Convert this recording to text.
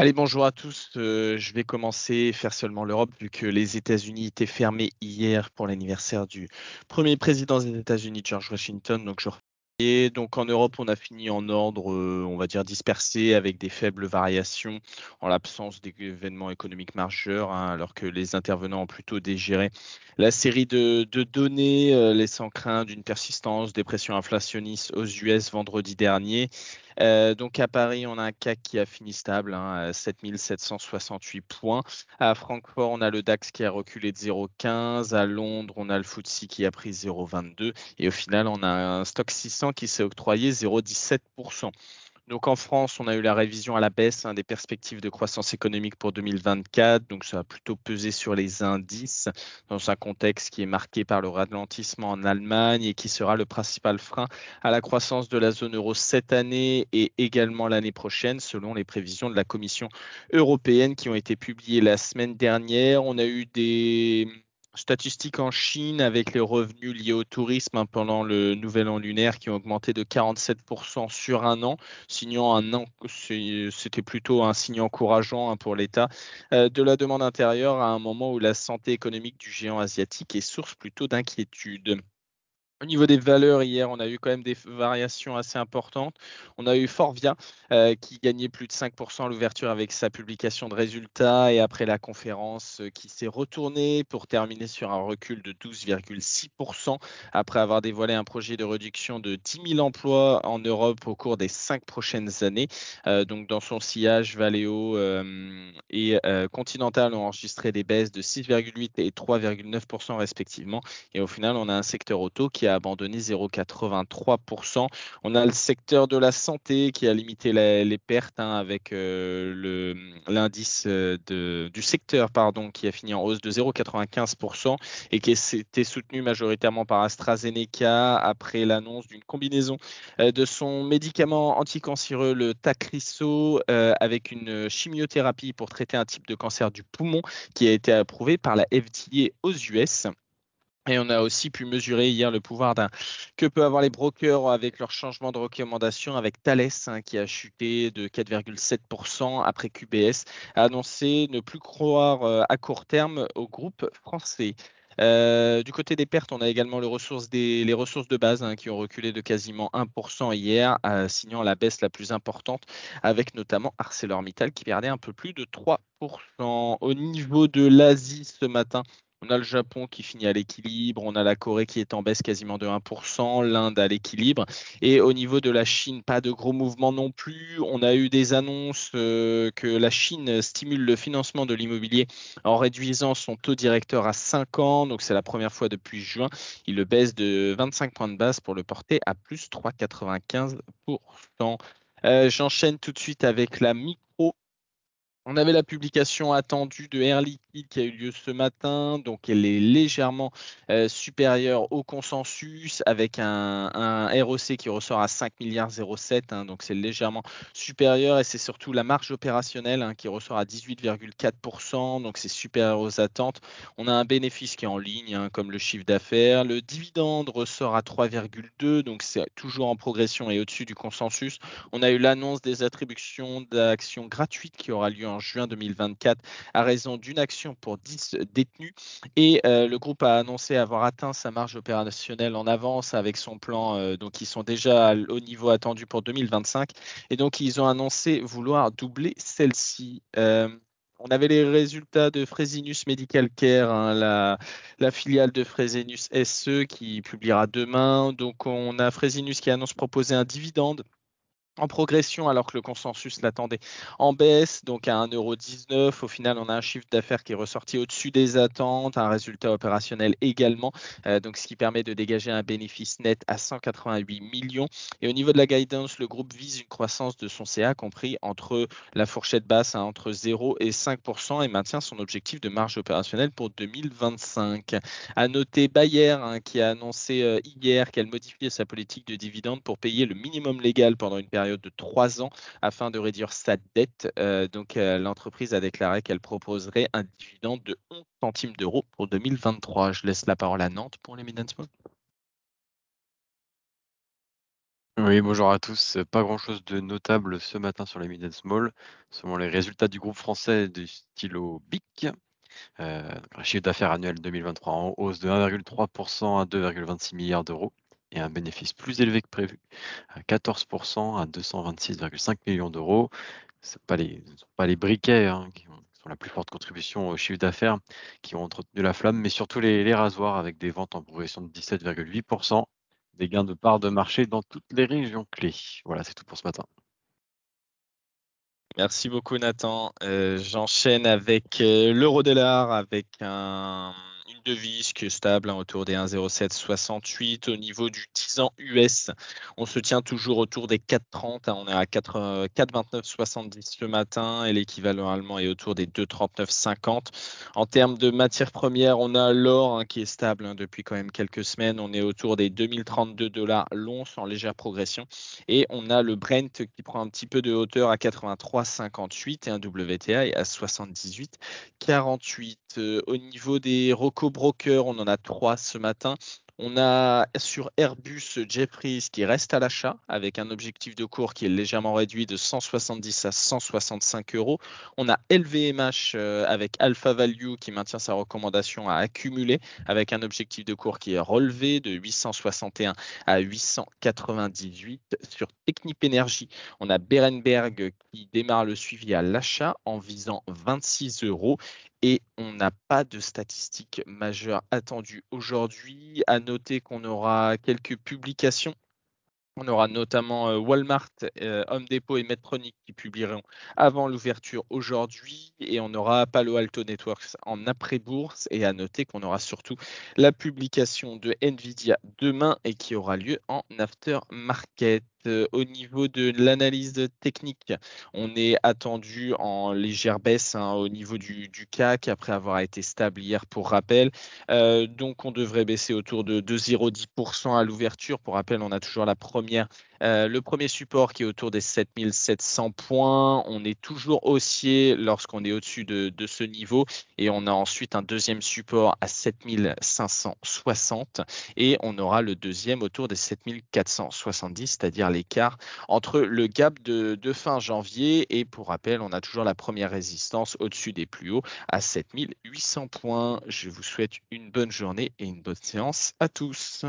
Allez, bonjour à tous. Euh, je vais commencer faire seulement l'Europe vu que les États-Unis étaient fermés hier pour l'anniversaire du premier président des États-Unis, George Washington. Donc je et donc en Europe, on a fini en ordre, euh, on va dire dispersé, avec des faibles variations en l'absence d'événements économiques majeurs, hein, alors que les intervenants ont plutôt dégéré la série de, données euh, laissant craindre une persistance des pressions inflationnistes aux US vendredi dernier. Euh, donc à Paris, on a un CAC qui a fini stable, hein, à 7768 points. À Francfort, on a le DAX qui a reculé de 0,15. À Londres, on a le FTSE qui a pris 0,22. Et au final, on a un stock 600 qui s'est octroyé 0,17%. Donc en France, on a eu la révision à la baisse hein, des perspectives de croissance économique pour 2024. Donc ça a plutôt pesé sur les indices dans un contexte qui est marqué par le ralentissement en Allemagne et qui sera le principal frein à la croissance de la zone euro cette année et également l'année prochaine selon les prévisions de la Commission européenne qui ont été publiées la semaine dernière. On a eu des statistiques en Chine avec les revenus liés au tourisme hein, pendant le nouvel an lunaire qui ont augmenté de 47% sur un an, signant un an, c'était plutôt un signe encourageant hein, pour l'État euh, de la demande intérieure à un moment où la santé économique du géant asiatique est source plutôt d'inquiétude. Au niveau des valeurs, hier, on a eu quand même des variations assez importantes. On a eu Forvia euh, qui gagnait plus de 5% à l'ouverture avec sa publication de résultats et après la conférence euh, qui s'est retournée pour terminer sur un recul de 12,6% après avoir dévoilé un projet de réduction de 10 000 emplois en Europe au cours des cinq prochaines années. Euh, donc, dans son sillage, Valeo et Continental ont enregistré des baisses de 6,8 et 3,9% respectivement. Et au final, on a un secteur auto qui a abandonné 0,83%. On a le secteur de la santé qui a limité les pertes hein, avec euh, l'indice euh, du secteur pardon, qui a fini en hausse de 0,95% et qui était soutenu majoritairement par AstraZeneca après l'annonce d'une combinaison euh, de son médicament anticancéreux, le Tacriso, avec une chimiothérapie pour traiter un type de cancer du poumon qui a été approuvé par la FDA aux US. Et on a aussi pu mesurer hier le pouvoir que peuvent avoir les brokers avec leur changement de recommandation avec Thales hein, qui a chuté de 4,7% après QBS a annoncé ne plus croire euh, à court terme au groupe français. Euh, du côté des pertes, on a également les ressources, les ressources de base hein, qui ont reculé de quasiment 1% hier, euh, signant la baisse la plus importante, avec notamment ArcelorMittal qui perdait un peu plus de 3%. Au niveau de l'Asie ce matin, on a le Japon qui finit à l'équilibre, on a la Corée qui est en baisse quasiment de 1%, l'Inde à l'équilibre. Et au niveau de la Chine, pas de gros mouvements non plus. On a eu des annonces euh, que la Chine stimule le financement de l'immobilier en réduisant son taux directeur à 5 ans. Donc c'est la première fois depuis juin. Il le baisse de 25 points de base pour le porter à plus 3,95%. Euh, j'enchaîne tout de suite avec la micro on avait la publication attendue de Air Liquide qui a eu lieu ce matin, donc elle est légèrement euh, supérieure au consensus avec un, ROC qui ressort à 5 milliards 07, hein, donc c'est légèrement supérieur et c'est surtout la marge opérationnelle hein, qui ressort à 18,4%, donc c'est supérieur aux attentes. On a un bénéfice qui est en ligne, hein, comme le chiffre d'affaires. Le dividende ressort à 3,2, donc c'est toujours en progression et au-dessus du consensus. On a eu l'annonce des attributions d'actions gratuites qui aura lieu en juin 2024 à raison d'une action pour 10 détenus. Et euh, le groupe a annoncé avoir atteint sa marge opérationnelle en avance avec son plan. Euh, donc, ils sont déjà au niveau attendu pour 2025. Et donc, ils ont annoncé vouloir doubler celle-ci. Euh, on avait les résultats de Fresenius Medical Care, hein, la, la, filiale de Fresenius SE qui publiera demain. Donc on a Fresenius qui annonce proposer un dividende en progression alors que le consensus l'attendait en baisse, donc à 1,19€. Au final, on a un chiffre d'affaires qui est ressorti au-dessus des attentes, un résultat opérationnel également, euh, donc ce qui permet de dégager un bénéfice net à 188 millions. Et au niveau de la guidance, le groupe vise une croissance de son CA compris entre la fourchette basse hein, entre 0 et 5% et maintient son objectif de marge opérationnelle pour 2025. À noter Bayer hein, qui a annoncé euh, hier qu'elle modifiait sa politique de dividende pour payer le minimum légal pendant une période de trois ans afin de réduire sa dette. Euh, donc, euh, l'entreprise a déclaré qu'elle proposerait un dividende de 11 centimes d'euros pour 2023. Je laisse la parole à Nantes pour les Midlands Oui, bonjour à tous. Pas grand-chose de notable ce matin sur les mid and small, selon les résultats du groupe français du stylo BIC. Euh, un chiffre d'affaires annuel 2023 en hausse de 1,3% à 2,26 milliards d'euros et un bénéfice plus élevé que prévu à 14% à 226,5 millions d'euros. Ce les, sont pas les briquets hein, qui, sont la plus forte contribution au chiffre d'affaires qui ont entretenu la flamme, mais surtout les, rasoirs avec des ventes en progression de 17,8% des gains de part de marché dans toutes les régions clés. Voilà, c'est tout pour ce matin. Merci beaucoup Nathan. Euh, j'enchaîne avec euh, l'euro-dollar avec un, devise qui est stable hein, autour des 1,0768 au niveau du 10 ans US. On se tient toujours autour des 4,30. Hein, on est à 4,2970 euh, ce matin et l'équivalent allemand est autour des 2,3950. En termes de matières premières, on a l'or hein, qui est stable depuis quand même quelques semaines. On est autour des 2032 dollars l'once en légère progression et on a le Brent qui prend un petit peu de hauteur à 83 58 et un WTI à 78 48. Euh, au niveau des Rocco Brokers, on en a trois ce matin. On a sur Airbus Jeffries qui reste à l'achat avec un objectif de cours qui est légèrement réduit de 170 à 165 euros. On a LVMH euh, avec Alpha Value qui maintient sa recommandation à accumuler avec un objectif de cours qui est relevé de 861 à 898. Sur Technip Energy, on a Berenberg qui démarre le suivi à l'achat en visant 26 euros et on n'a pas de statistiques majeures attendues aujourd'hui. À noter qu'on aura quelques publications on aura notamment euh, Walmart, euh, Home Depot et Medtronic qui publieront avant l'ouverture aujourd'hui et on aura Palo Alto Networks en après-bourse et à noter qu'on aura surtout la publication de Nvidia demain et qui aura lieu en after-market. Euh, au niveau de l'analyse technique, on est attendu en légère baisse hein, au niveau du, CAC après avoir été stable hier pour rappel. donc on devrait baisser autour de, de 0,10% à l'ouverture. Pour rappel, on a toujours la première euh, le premier support qui est autour des 7700 points. On est toujours haussier lorsqu'on est au-dessus de, ce niveau. Et on a ensuite un deuxième support à 7560. Et on aura le deuxième autour des 7470, c'est-à-dire l'écart entre le gap de, de, fin janvier. Et pour rappel, on a toujours la première résistance au-dessus des plus hauts à 7800 points. Je vous souhaite une bonne journée et une bonne séance à tous.